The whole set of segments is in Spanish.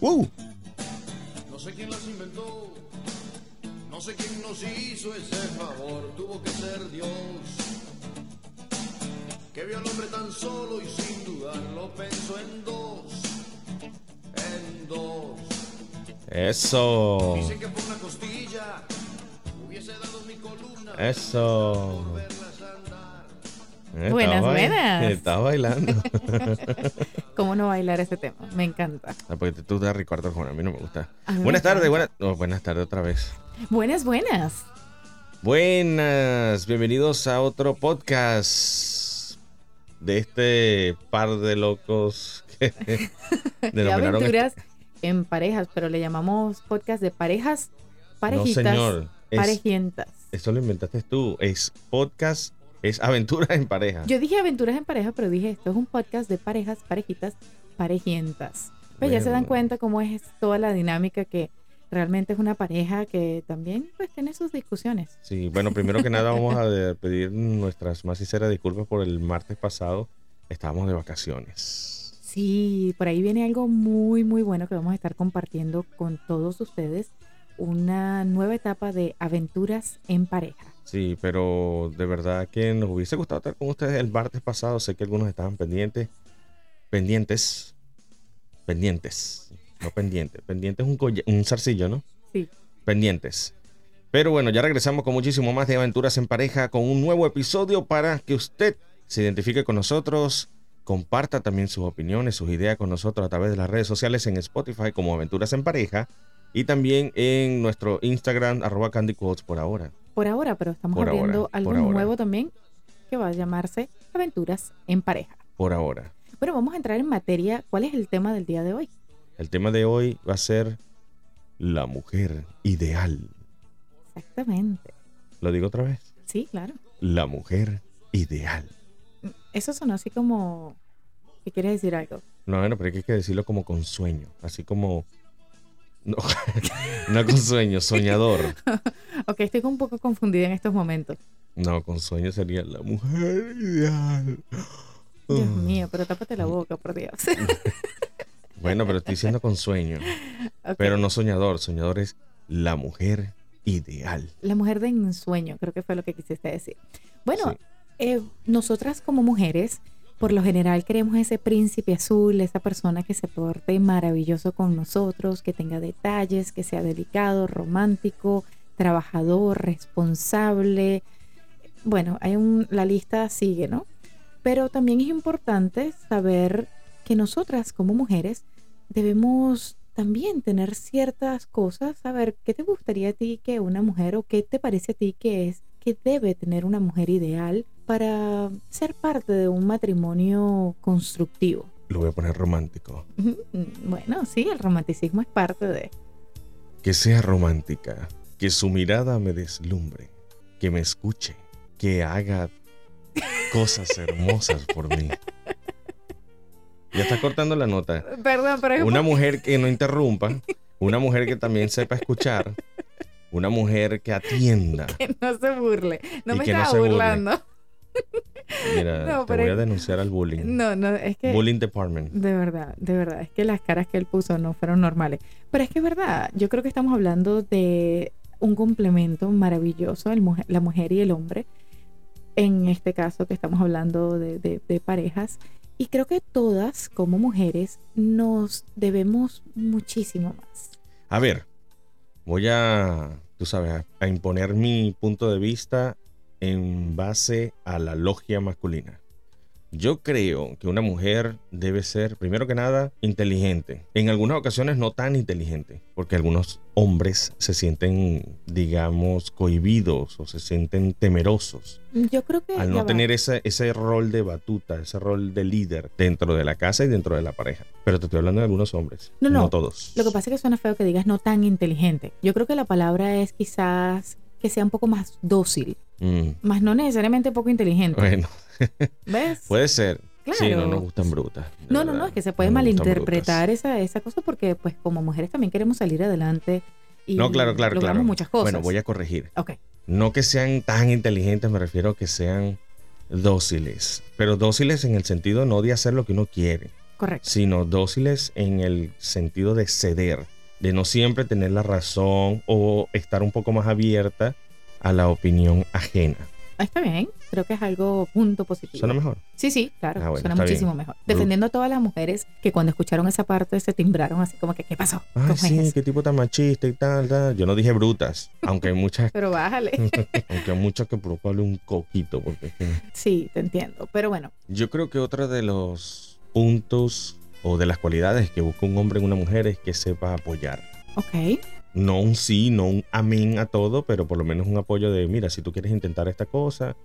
¡Uh! No sé quién las inventó, no sé quién nos hizo ese favor, tuvo que ser Dios. Que vio al hombre tan solo y sin dudarlo pensó en dos, en dos. Eso. Dicen que por una costilla hubiese dado mi columna. Eso. por verlas andar. Eh, Buenas, buenas. Estaba bailando. ¿Cómo no bailar ese tema? Me encanta. Porque tú das Ricardo Arjona, a mí no me gusta. Mí Buenas tardes, buenas. No, buenas tardes otra vez. Buenas, buenas. Buenas, bienvenidos a otro podcast de este par de locos que De denominaron aventuras en parejas, pero le llamamos podcast de parejas, parejitas, No, señor. Es, parejientas. esto lo inventaste tú. Es podcast, es aventuras en pareja. Yo dije aventuras en pareja, pero dije esto es un podcast de parejas, parejitas, parejientas. Pues ya se dan Bueno. cuenta cómo es toda la dinámica que realmente es una pareja que también pues tiene sus discusiones. Sí, bueno, primero que nada vamos a pedir nuestras más sinceras disculpas por el martes pasado. Estábamos de vacaciones. Sí, por ahí viene algo muy, muy bueno que vamos a estar compartiendo con todos ustedes. Una nueva etapa de aventuras en pareja. Sí, pero de verdad que nos hubiese gustado estar con ustedes el martes pasado. Sé que algunos estaban pendientes. Pendientes. Pendientes. No pendientes. Pendientes es un, colla- un zarcillo, ¿no? Sí. Pendientes. Pero bueno, ya regresamos con muchísimo más de aventuras en pareja, con un nuevo episodio para que usted se identifique con nosotros, comparta también sus opiniones, sus ideas con nosotros a través de las redes sociales en Spotify como Aventuras en Pareja y también en nuestro Instagram arroba Candy Quotes por ahora. Por ahora, pero estamos Por ahora, abriendo algo ahora. nuevo también que va a llamarse Aventuras en pareja. Por ahora. Bueno, vamos a entrar en materia. ¿Cuál es el tema del día de hoy? El tema de hoy va a ser la mujer ideal. Exactamente. ¿Lo digo otra vez? Sí, claro. La mujer ideal. Eso sonó así como que quieres decir algo. No, bueno, pero hay que decirlo como con sueño. Así como... No, no con sueño, soñador. Ok, estoy un poco confundida en estos momentos. No, con sueño sería la mujer ideal. Dios Ah. mío, pero tápate la boca, por Dios. Bueno, pero estoy diciendo con sueño. Pero no soñador. Soñador es la mujer ideal. La mujer de ensueño, creo que fue lo que quisiste decir. Bueno, Sí. eh, nosotras como mujeres, por lo general queremos ese príncipe azul, esa persona que se porte maravilloso con nosotros, que tenga detalles, que sea delicado, romántico, trabajador, responsable. Bueno, hay un, la lista sigue, ¿no? Pero también es importante saber que nosotras como mujeres debemos también tener ciertas cosas, saber qué te gustaría a ti que una mujer o qué te parece a ti que es que debe tener una mujer ideal para ser parte de un matrimonio constructivo. Lo voy a poner romántico. Bueno, sí, el romanticismo es parte de... Que sea romántica. Que su mirada me deslumbre. Que me escuche. Que haga cosas hermosas por mí. Ya está cortando la nota. Perdón, pero Una mujer que no interrumpa. Una mujer que también sepa escuchar. Una mujer que atienda. que no se burle. No me no estaba burle. burlando. Mira, No, te voy a denunciar al bullying. No, no, es que... Bullying Department. De verdad, de verdad, es que las caras que él puso no fueron normales. Pero es que es verdad, yo creo que estamos hablando de un complemento maravilloso, el mujer- la mujer y el hombre. En este caso que estamos hablando de, de- de parejas. Y creo que todas como mujeres nos debemos muchísimo más. A ver, voy a, tú sabes, a imponer mi punto de vista en base a la logia masculina. Yo creo que una mujer debe ser, primero que nada, inteligente. En algunas ocasiones no tan inteligente, porque algunos hombres se sienten, digamos, cohibidos o se sienten temerosos Yo creo que... al no tener ese, ese rol de batuta, ese rol de líder dentro de la casa y dentro de la pareja. Pero te estoy hablando de algunos hombres, No, no, no. todos. Lo que pasa es que suena feo que digas no tan inteligente. Yo creo que la palabra es quizás que sea un poco más dócil, Mm, más no necesariamente poco inteligente. bueno, ¿Ves? puede ser. Sí, no Claro. nos gustan brutas. No, no, no, es que se puede No malinterpretar esa, esa cosa porque pues como mujeres también queremos salir adelante y No, claro, claro, logramos claro. muchas cosas. Bueno, voy a corregir. Ok, No que sean tan inteligentes, me refiero a que sean dóciles. Pero dóciles en el sentido no de hacer lo que uno quiere, Correcto. sino dóciles en el sentido de ceder, de no siempre tener la razón o estar un poco más abierta a la opinión ajena. Ah, Está bien, creo que es algo punto positivo. ¿Suena mejor? Sí, sí, claro, Ah, bueno, suena muchísimo bien. mejor. Defendiendo a todas las mujeres que cuando escucharon esa parte se timbraron así como que, ¿qué pasó? ¿Cómo sí, es qué tipo tan machista y tal, tal. Yo no dije brutas, aunque hay muchas, Pero bájale. aunque hay muchas que provocarle un coquito, porque sí, te entiendo. Pero bueno, Yo creo que otro de los puntos o de las cualidades que busca un hombre en una mujer es que sepa apoyar. ok. No un sí, no un amén a todo, pero por lo menos un apoyo de, mira, si tú quieres intentar esta cosa,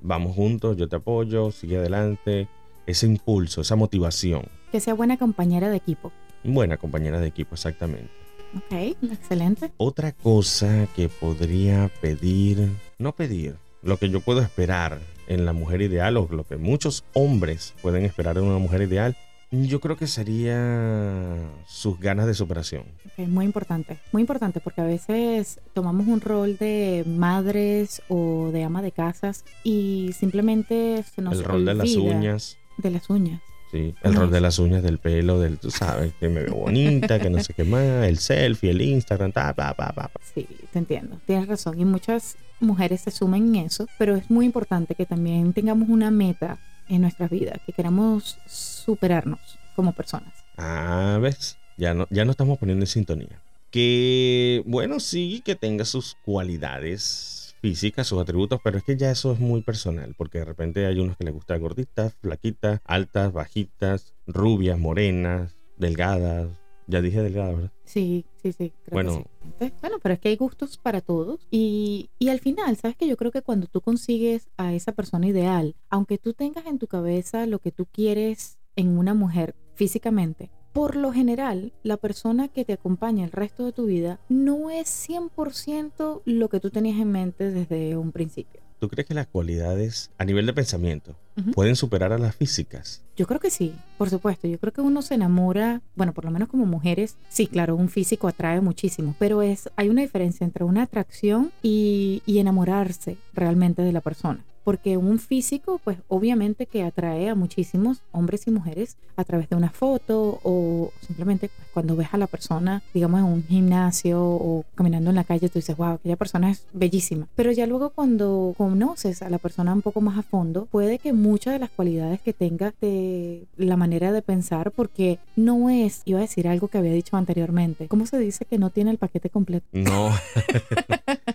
vamos juntos, yo te apoyo, sigue adelante. Ese impulso, esa motivación. Que sea buena compañera de equipo. Buena compañera de equipo, exactamente. Ok, excelente. Otra cosa que podría pedir, no pedir, lo que yo puedo esperar en la mujer ideal o lo que muchos hombres pueden esperar en una mujer ideal, yo creo que sería sus ganas de superación. Ok, muy importante. Muy importante porque a veces tomamos un rol de madres o de ama de casas y simplemente se nos el rol de las uñas, De las uñas. sí, el rol de las uñas, del pelo, del, tú sabes, que me veo bonita, que no sé qué más, el selfie, el Instagram, ta, pa, pa, pa, pa. Sí, te entiendo. Tienes razón. Y muchas mujeres se sumen en eso, pero es muy importante que también tengamos una meta en nuestras vidas, que queramos superarnos como personas. Ah, ves, ya no, ya no estamos poniendo en sintonía. Que, bueno, sí, que tenga sus cualidades físicas, sus atributos, pero es que ya eso es muy personal, porque de repente hay unos que les gusta gorditas, flaquitas, altas, bajitas, rubias, morenas, delgadas. Ya dije delgadas, ¿verdad? Sí, sí, sí. Creo Bueno. que sí. ¿Ves? Bueno, pero es que hay gustos para todos. Y, y al final, ¿sabes que Yo creo que cuando tú consigues a esa persona ideal, aunque tú tengas en tu cabeza lo que tú quieres en una mujer físicamente, por lo general, la persona que te acompaña el resto de tu vida no es 100% lo que tú tenías en mente desde un principio. ¿Tú crees que las cualidades a nivel de pensamiento pueden superar a las físicas? Yo creo que sí, por supuesto. Yo creo que uno se enamora, bueno, por lo menos como mujeres, sí, claro, un físico atrae muchísimo, pero es hay una diferencia entre una atracción y, y enamorarse realmente de la persona. Porque un físico, pues obviamente que atrae a muchísimos hombres y mujeres a través de una foto o simplemente pues, cuando ves a la persona, digamos, en un gimnasio o caminando en la calle, tú dices, wow, aquella persona es bellísima. Pero ya luego cuando conoces a la persona un poco más a fondo, puede que muchas de las cualidades que tenga de la manera de pensar, porque no es, iba a decir algo que había dicho anteriormente, ¿cómo se dice que no tiene el paquete completo? No,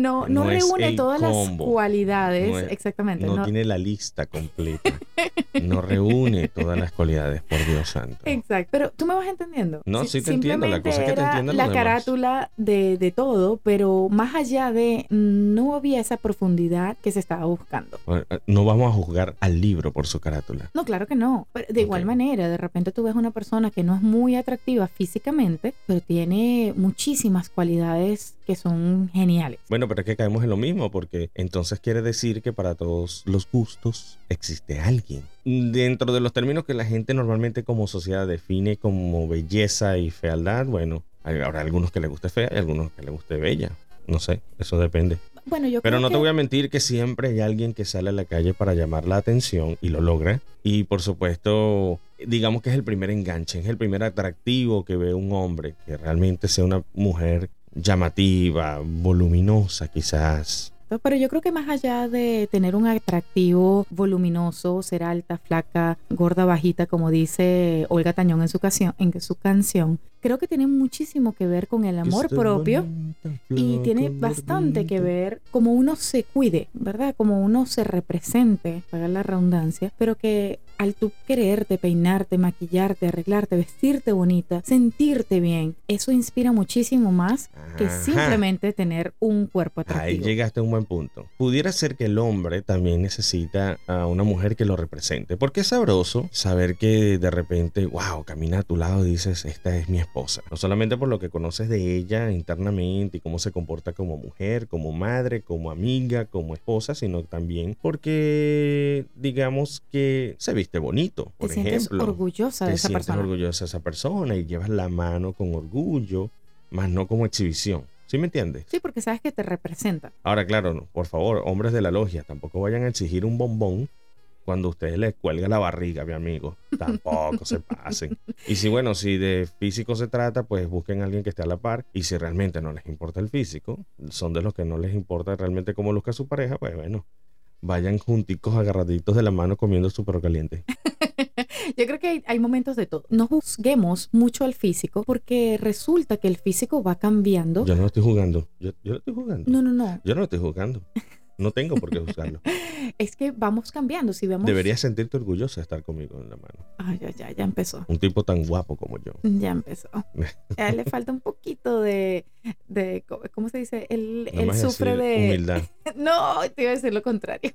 No, no, No reúne todas combo. las cualidades, No es- exactamente. no no- tiene la lista completa. No reúne todas las cualidades, por Dios santo. Exacto, pero tú me vas entendiendo. No, Si- sí te entiendo, la cosa es que te era entiendan La carátula de, de todo, pero más allá de, no había esa profundidad que se estaba buscando. Bueno, No vamos a juzgar al libro por su carátula. No, claro que no. Pero de igual Ok. manera, de repente tú ves una persona que no es muy atractiva físicamente, pero tiene muchísimas cualidades que son geniales. Bueno, pero es que caemos en lo mismo, porque entonces quiere decir que para todos los gustos existe alguien. Dentro de los términos que la gente normalmente como sociedad define como belleza y fealdad, bueno, habrá algunos que le guste fea y algunos que le guste bella. No sé, eso depende. Bueno, yo Pero creo no te que- voy a mentir que siempre hay alguien que sale a la calle para llamar la atención y lo logra. Y por supuesto, digamos que es el primer enganche, es el primer atractivo que ve un hombre, que realmente sea una mujer llamativa, voluminosa quizás. Pero yo creo que más allá de tener un atractivo voluminoso, ser alta, flaca, gorda, bajita, como dice Olga Tañón en su, canción, en su canción, creo que tiene muchísimo que ver con el amor propio bonita, y tiene bastante que ver cómo uno se cuide, ¿verdad? Como uno se represente, pagar la redundancia, pero que al tú quererte, peinarte, maquillarte, arreglarte, vestirte bonita, sentirte bien, eso inspira muchísimo más que simplemente tener un cuerpo Ahí atractivo. llegaste a un buen punto. Pudiera ser que el hombre también necesita a una mujer que lo represente. Porque es sabroso saber que de repente, wow, camina a tu lado y dices, esta es mi esposa. No solamente por lo que conoces de ella internamente y cómo se comporta como mujer, como madre, como amiga, como esposa, sino también porque digamos que se viste bonito, por te sientes ejemplo. orgullosa de te esa sientes persona. orgullosa de esa persona y llevas la mano con orgullo, más no como exhibición. ¿Sí me entiendes? Sí, porque sabes que te representa. Ahora, claro, no, por favor, hombres de la logia, tampoco vayan a exigir un bombón cuando a ustedes les cuelga la barriga, mi amigo. Tampoco se pasen. Y si, bueno, si de físico se trata, pues busquen a alguien que esté a la par. Y si realmente no les importa el físico, son de los que no les importa realmente cómo luzca su pareja, pues bueno, vayan junticos agarraditos de la mano comiendo su perro caliente. Yo creo que hay, hay, momentos de todo. No juzguemos mucho al físico porque resulta que el físico va cambiando. Yo no lo estoy jugando. Yo, yo lo estoy jugando. No, no, no. Yo no lo estoy jugando. No tengo por qué juzgarlo. es que vamos cambiando. Si vemos... Deberías sentirte orgullosa de estar conmigo en la mano. Ay, ya, ya, ya empezó. Un tipo tan guapo como yo. Ya empezó. A él le falta un poquito de, de ¿cómo se dice? Él, él sufre de... Humildad. no, te iba a decir lo contrario.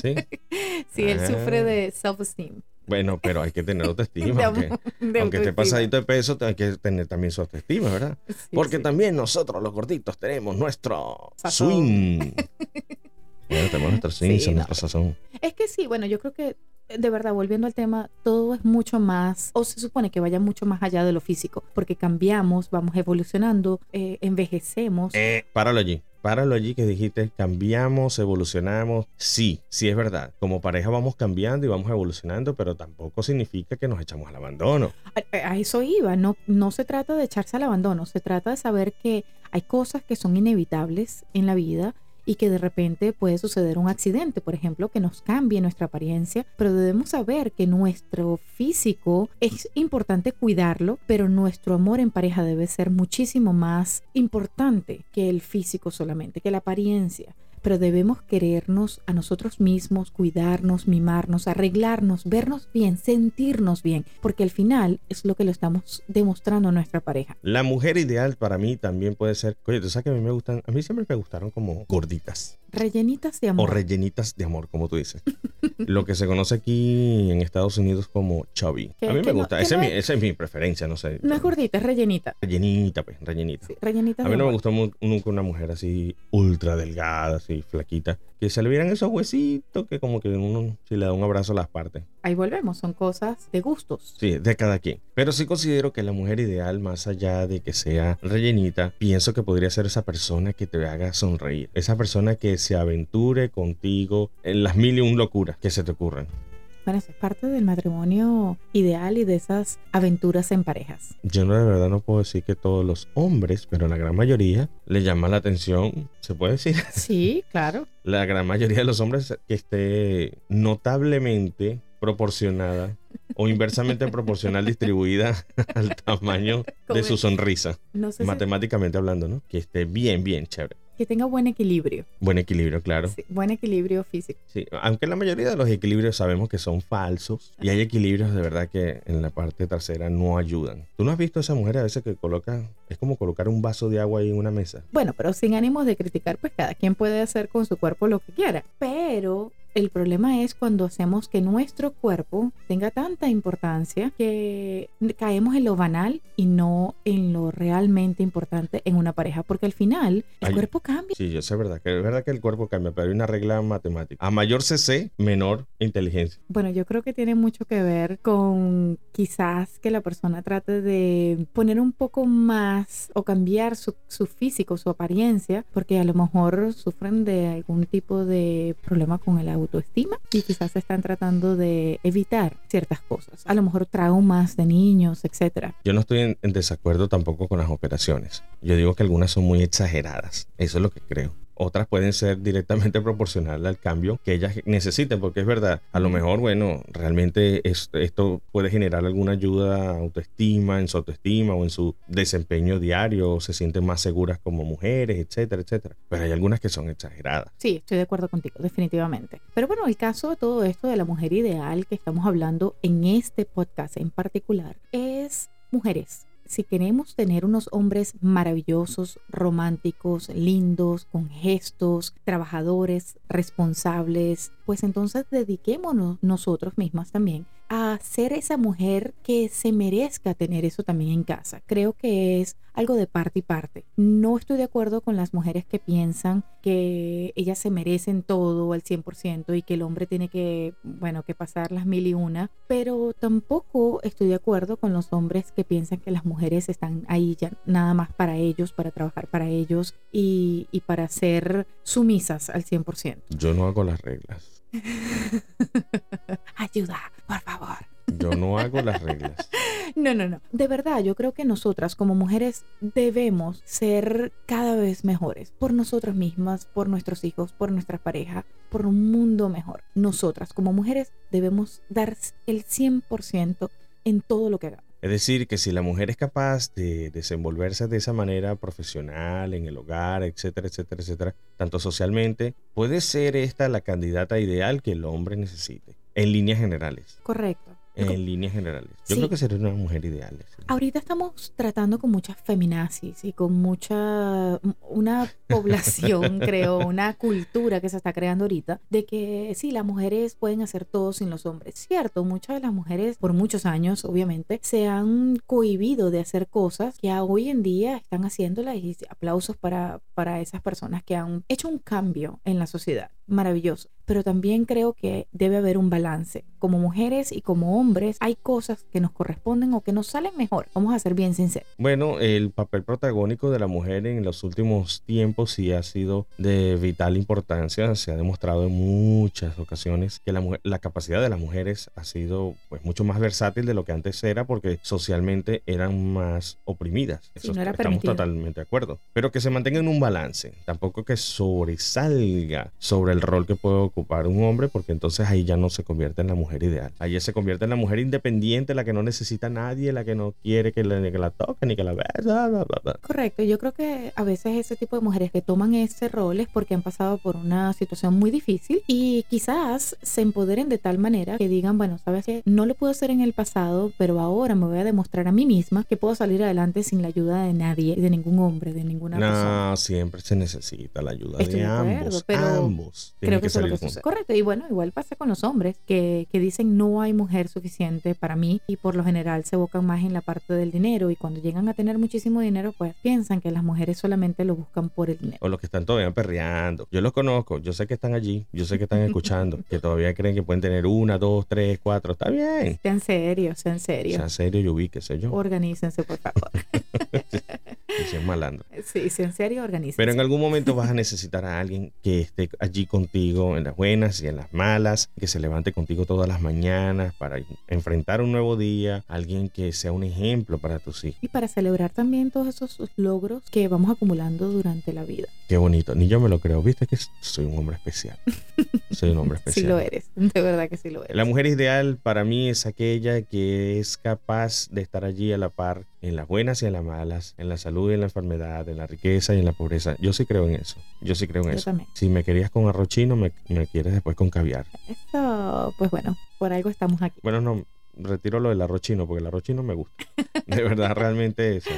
Sí. sí, él Ah. sufre de self-esteem. Bueno, pero hay que tener autoestima. De aunque de aunque esté pasadito de peso, hay que tener también su autoestima, ¿verdad? Sí, Porque sí. también nosotros, los gorditos, tenemos nuestro Sazón. swing. Bueno, tenemos Sí, no. nuestro sazón. Es que sí, bueno, yo creo que de verdad, volviendo al tema, todo es mucho más, o se supone que vaya mucho más allá de lo físico, porque cambiamos, vamos evolucionando, eh, envejecemos. Eh, páralo allí. Páralo allí que dijiste, cambiamos, evolucionamos. Sí, sí es verdad. Como pareja vamos cambiando y vamos evolucionando, pero tampoco significa que nos echamos al abandono. A, a eso iba, no, no se trata de echarse al abandono, se trata de saber que hay cosas que son inevitables en la vida y que de repente puede suceder un accidente, por ejemplo, que nos cambie nuestra apariencia, pero debemos saber que nuestro físico es importante cuidarlo, pero nuestro amor en pareja debe ser muchísimo más importante que el físico solamente, que la apariencia pero debemos querernos a nosotros mismos, cuidarnos, mimarnos, arreglarnos, vernos bien, sentirnos bien, porque al final es lo que lo estamos demostrando a nuestra pareja. La mujer ideal para mí también puede ser, oye, tú sabes que a mí me gustan, a mí siempre me gustaron como gorditas Rellenitas de o amor. rellenitas de amor, como tú dices. Lo que se conoce aquí en Estados Unidos como chubby. A mí me gusta, esa, no es mi, es- esa es mi preferencia, no sé. no es gordita, es rellenita. Rellenita, pues, rellenita. Sí, rellenitas A mí no me amor. gustó mu- nunca una mujer así ultra delgada, así flaquita, que se le vieran esos huesitos que como que uno si le da un abrazo las partes. Ahí volvemos, son cosas de gustos. Sí, de cada quien. Pero sí considero que la mujer ideal, más allá de que sea rellenita, pienso que podría ser esa persona que te haga sonreír. Esa persona que se aventure contigo en las mil y un locuras que se te ocurran. Bueno, eso es parte del matrimonio ideal y de esas aventuras en parejas. Yo no, de verdad no puedo decir que todos los hombres, pero la gran mayoría le llama la atención, se puede decir, Sí, claro. la gran mayoría de los hombres que esté notablemente proporcionada o inversamente proporcional distribuida al tamaño de su sonrisa, No sé si- matemáticamente hablando, ¿no? Que esté bien, bien chévere. Que tenga buen equilibrio. Buen equilibrio, claro. Sí, buen equilibrio físico. Sí, aunque la mayoría de los equilibrios sabemos que son falsos y hay equilibrios de verdad que en la parte trasera no ayudan. ¿Tú no has visto a esa mujer a veces que coloca, es como colocar un vaso de agua ahí en una mesa? Bueno, pero sin ánimos de criticar, pues cada quien puede hacer con su cuerpo lo que quiera. Pero el problema es cuando hacemos que nuestro cuerpo tenga tanta importancia que caemos en lo banal y no en lo realmente importante en una pareja, porque al final el Ay. cuerpo cambia. Sí, sé es verdad, que es verdad que el cuerpo cambia, pero hay una regla matemática. A mayor CC, menor inteligencia. Bueno, yo creo que tiene mucho que ver con quizás que la persona trate de poner un poco más o cambiar su, su físico, su apariencia, porque a lo mejor sufren de algún tipo de problema con el autoestima y quizás están tratando de evitar ciertas cosas. A lo mejor traumas de niños, etcétera. Yo no estoy en, en desacuerdo tampoco con las operaciones. Yo digo que algunas son muy exageradas. Eso es lo que creo. Otras pueden ser directamente proporcionales al cambio que ellas necesiten, porque es verdad, a lo mejor, bueno, realmente es- esto puede generar alguna ayuda a autoestima, en su autoestima o en su desempeño diario, se sienten más seguras como mujeres, etcétera, etcétera. Pero hay algunas que son exageradas. Sí, estoy de acuerdo contigo, definitivamente. Pero bueno, el caso de todo esto de la mujer ideal que estamos hablando en este podcast en particular es mujeres. Si queremos tener unos hombres maravillosos, románticos, lindos, con gestos, trabajadores, responsables, pues entonces dediquémonos nosotros mismas también a ser esa mujer que se merezca tener eso también en casa. Creo que es algo de parte y parte. No estoy de acuerdo con las mujeres que piensan que ellas se merecen todo al 100% y que el hombre tiene que, bueno, que pasar las mil y una, pero tampoco estoy de acuerdo con los hombres que piensan que las mujeres están ahí ya nada más para ellos, para trabajar para ellos y, y para ser sumisas al 100%. Yo no hago las reglas. Ayuda, por favor. Yo no hago las reglas. No, no, no. De verdad, yo creo que nosotras como mujeres debemos ser cada vez mejores por nosotras mismas, por nuestros hijos, por nuestra pareja, por un mundo mejor. Nosotras como mujeres debemos dar el 100% en todo lo que hagamos. Es decir, que si la mujer es capaz de desenvolverse de esa manera profesional, en el hogar, etcétera, etcétera, etcétera, tanto socialmente, puede ser esta la candidata ideal que el hombre necesite, en líneas generales. Correcto. En líneas generales. Yo Sí. creo que sería una mujer ideal. sí. Ahorita estamos tratando con muchas feminazis y con mucha, una población, creo, una cultura que se está creando ahorita, de que sí, las mujeres pueden hacer todo sin los hombres. Cierto, muchas de las mujeres, por muchos años, obviamente, se han cohibido de hacer cosas que hoy en día están haciéndolas y aplausos para, para esas personas que han hecho un cambio en la sociedad. Maravilloso. Pero también creo que debe haber un balance. Como mujeres y como hombres, hay cosas que nos corresponden o que nos salen mejor. Vamos a ser bien sinceros. Bueno, el papel protagónico de la mujer en los últimos tiempos sí ha sido de vital importancia. Se ha demostrado en muchas ocasiones que la, mujer- la capacidad de las mujeres ha sido pues mucho más versátil de lo que antes era porque socialmente eran más oprimidas. Sí, no era estamos permitido. totalmente de acuerdo. Pero que se mantenga en un balance. Tampoco que sobresalga sobre el rol que puede ocupar un hombre porque entonces ahí ya no se convierte en la mujer ideal. Ahí ya se convierte en la mujer independiente, la que no necesita a nadie, la que no quiere que la, que la toque ni que la vea. bla, bla, bla, bla. Correcto, yo creo que a veces ese tipo de mujeres que toman ese rol es porque han pasado por una situación muy difícil y quizás se empoderen de tal manera que digan, bueno, sabes que no lo puedo hacer en el pasado, pero ahora me voy a demostrar a mí misma que puedo salir adelante sin la ayuda de nadie, de ningún hombre, de ninguna persona. No, siempre se necesita la ayuda Estoy de de acuerdo, ambos. pero ambos tienen Creo que que eso es lo salir que juntos. sucede. Correcto, y bueno, igual pasa con los hombres que, que dicen no hay mujer suficiente para mí y por lo general se evocan más en la parte del dinero y cuando llegan a tener muchísimo dinero pues piensan que las mujeres solamente lo buscan por el dinero. O los que están todavía perreando. Yo los conozco, yo sé que están allí, yo sé que están escuchando, que todavía creen que pueden tener una, dos, tres, cuatro. Está bien. Sean serios, sean serios. Sea serio, yo vi, qué sé yo. Organícense, por favor. Si es malandro. Sí, sean serios, organícense. Pero en algún momento vas a necesitar a alguien que esté allí contigo en las buenas y en las malas, que se levante contigo todas las mañanas para enfrentar un nuevo día, alguien que sea un ejemplo para tus hijos. Y para celebrar también todos esos logros que vamos acumulando durante la vida. Qué bonito, ni yo me lo creo, viste que soy un hombre especial. Soy un hombre Sí especial. lo eres, de verdad que sí lo eres. La mujer ideal para mí es aquella que es capaz de estar allí a la par en las buenas y en las malas, en la salud y en la enfermedad, en la riqueza y en la pobreza. Yo sí creo en eso. Yo sí creo en Yo eso. también. Si me querías con arroz chino, me, me quieres después con caviar. Esto, pues bueno, por algo estamos aquí. Bueno, no, retiro lo del arroz chino porque el arroz chino me gusta. De verdad, realmente eso.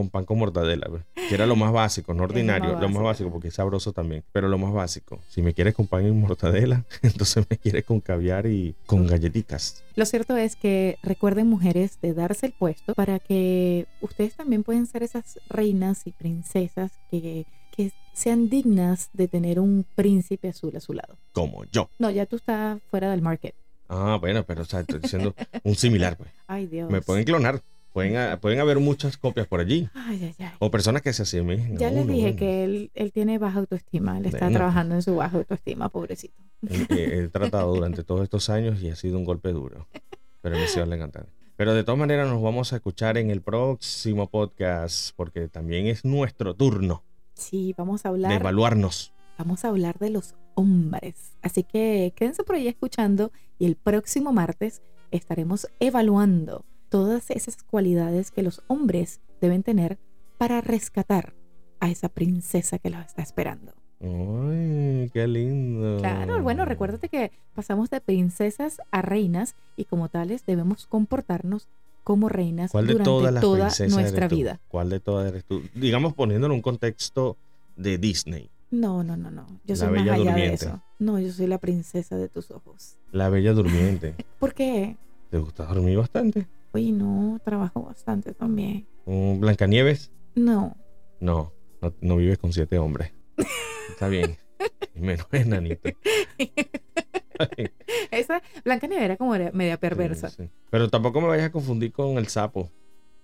Con pan con mortadela, que era lo más básico, no lo más ordinario, lo más básico. básico porque es sabroso también, pero lo más básico. Si me quieres con pan y mortadela, entonces me quieres con caviar y con galletitas. Lo cierto es que recuerden mujeres de darse el puesto para que ustedes también pueden ser esas reinas y princesas que, que sean dignas de tener un príncipe azul a su lado. Como yo. No, ya tú estás fuera del market. Ah, bueno, pero o sea, estoy diciendo un similar, pues. Ay, Dios. Me pueden clonar. Pueden, pueden haber muchas copias por allí. Ay, ay, ay. O personas que se asemejen. a Ya les dije que él, él tiene baja autoestima. Él está trabajando en su baja autoestima, pobrecito. He, he tratado durante todos estos años y ha sido un golpe duro. Pero me sigo encantando. Pero de todas maneras nos vamos a escuchar en el próximo podcast porque también es nuestro turno Sí, vamos a de hablar. evaluarnos. vamos a hablar de los hombres. Así que quédense por ahí escuchando y el próximo martes estaremos evaluando todas esas cualidades que los hombres deben tener para rescatar a esa princesa que los está esperando. Ay, qué lindo. Claro, bueno, recuérdate que pasamos de princesas a reinas y como tales debemos comportarnos como reinas ¿Cuál de durante toda nuestra vida. ¿Cuál de todas eres tú? Digamos poniéndolo en un contexto de Disney. No, no, no, no. Yo La soy más Bella allá de Durmiente. eso. No, yo soy la princesa de tus ojos. La Bella Durmiente. ¿Por qué? ¿Te gusta dormir bastante? Oye, no, trabajo bastante también. ¿Un Blancanieves? No, No, no, no vives con siete hombres. Está bien. Menos enanito. esa Blanca Nieves era como media perversa. Sí, sí. Pero tampoco me vayas a confundir con el sapo.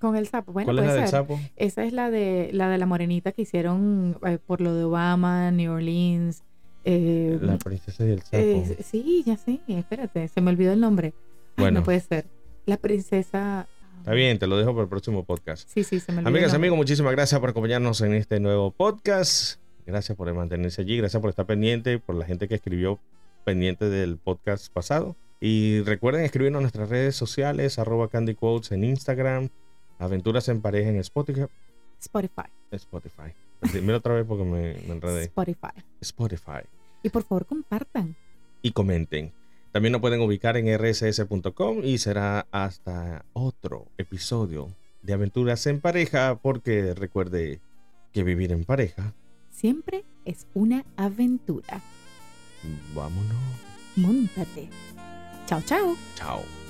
Con el sapo. Bueno, ¿Cuál es la puede del ser. sapo? Esa es la de la de la morenita que hicieron eh, por lo de Obama, New Orleans. Eh, La princesa y el sapo. eh, sí, ya sé, espérate, se me olvidó el nombre. Ay, Bueno. no puede ser. La princesa. Está bien, te lo dejo para el próximo podcast. Sí, sí, se me olvidó. Amigas, amigos, muchísimas gracias por acompañarnos en este nuevo podcast. Gracias por mantenerse allí, gracias por estar pendiente, por la gente que escribió pendiente del podcast pasado. Y recuerden escribirnos en nuestras redes sociales, arroba Candy Quotes en Instagram, Aventuras en Pareja en Spotify. Spotify. Spotify. Dímelo otra vez porque me, me enredé. Spotify. Spotify. Y por favor, compartan. Y comenten. También nos pueden ubicar en rss.com y será hasta otro episodio de Aventuras en Pareja porque recuerde que vivir en pareja, Siempre es una aventura. vámonos. Móntate. Chao, chao. Chao.